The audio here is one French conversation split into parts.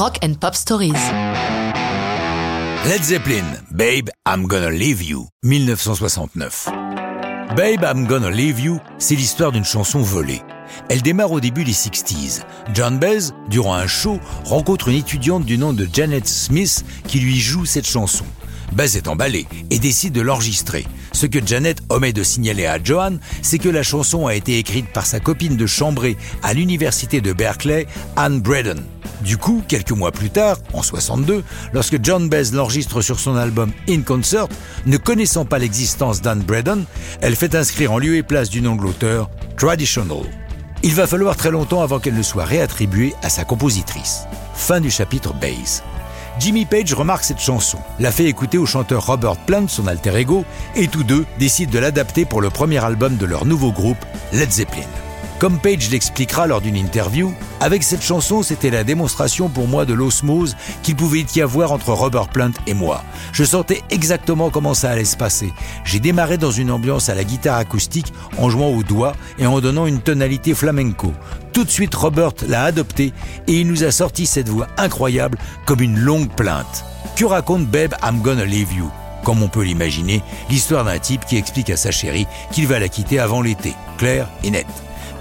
Rock and Pop Stories. Led Zeppelin, Babe, I'm Gonna Leave You, 1969. Babe, I'm Gonna Leave You, c'est l'histoire d'une chanson volée. Elle démarre au début des 60s. John Baez, durant un show, rencontre une étudiante du nom de Janet Smith qui lui joue cette chanson. Baez est emballé et décide de l'enregistrer. Ce que Janet omet de signaler à Johan, c'est que la chanson a été écrite par sa copine de chambrée à l'université de Berkeley, Anne Braden. Du coup, quelques mois plus tard, en 62, lorsque John Baez l'enregistre sur son album In Concert, ne connaissant pas l'existence d'Anne Braden, elle fait inscrire en lieu et place du nom de l'auteur Traditional. Il va falloir très longtemps avant qu'elle ne soit réattribuée à sa compositrice. Fin du chapitre Baez. Jimmy Page remarque cette chanson, la fait écouter au chanteur Robert Plant, son alter ego, et tous deux décident de l'adapter pour le premier album de leur nouveau groupe, Led Zeppelin. Comme Page l'expliquera lors d'une interview, avec cette chanson, c'était la démonstration pour moi de l'osmose qu'il pouvait y avoir entre Robert Plant et moi. Je sentais exactement comment ça allait se passer. J'ai démarré dans une ambiance à la guitare acoustique en jouant au doigt et en donnant une tonalité flamenco. Tout de suite, Robert l'a adopté et il nous a sorti cette voix incroyable comme une longue plainte. Que raconte Babe I'm Gonna Leave You? Comme on peut l'imaginer, l'histoire d'un type qui explique à sa chérie qu'il va la quitter avant l'été, clair et net.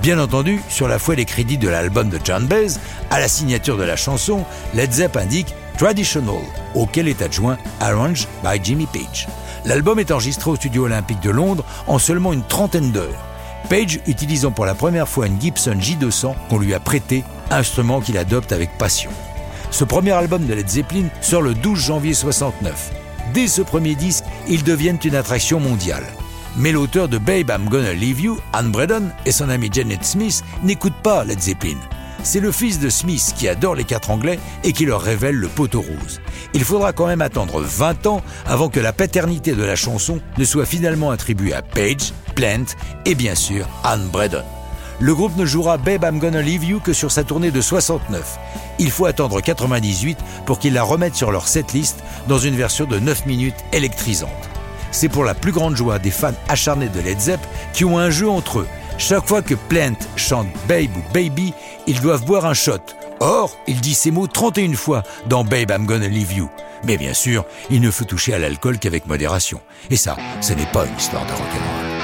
Bien entendu, sur la foi des crédits de l'album de John Baez, à la signature de la chanson, Led Zepp indique Traditional, auquel est adjoint Arranged by Jimmy Page. L'album est enregistré au studio olympique de Londres en seulement une trentaine d'heures. Page utilisant pour la première fois une Gibson J200 qu'on lui a prêté, instrument qu'il adopte avec passion. Ce premier album de Led Zeppelin sort le 12 janvier 69. Dès ce premier disque, ils deviennent une attraction mondiale. Mais l'auteur de Babe I'm Gonna Leave You, Anne Braden, et son ami Janet Smith n'écoutent pas Led Zeppelin. C'est le fils de Smith qui adore les quatre anglais et qui leur révèle le poteau rose. Il faudra quand même attendre 20 ans avant que la paternité de la chanson ne soit finalement attribuée à Page, Plant et bien sûr Anne Braden. Le groupe ne jouera Babe I'm Gonna Leave You que sur sa tournée de 69. Il faut attendre 98 pour qu'ils la remettent sur leur setlist dans une version de 9 minutes électrisante. C'est pour la plus grande joie des fans acharnés de Led Zepp qui ont un jeu entre eux. Chaque fois que Plant chante Babe ou Baby, ils doivent boire un shot. Or, il dit ces mots 31 fois dans Babe I'm Gonna Leave You. Mais bien sûr, il ne faut toucher à l'alcool qu'avec modération. Et ça, ce n'est pas une histoire de rock'n'roll.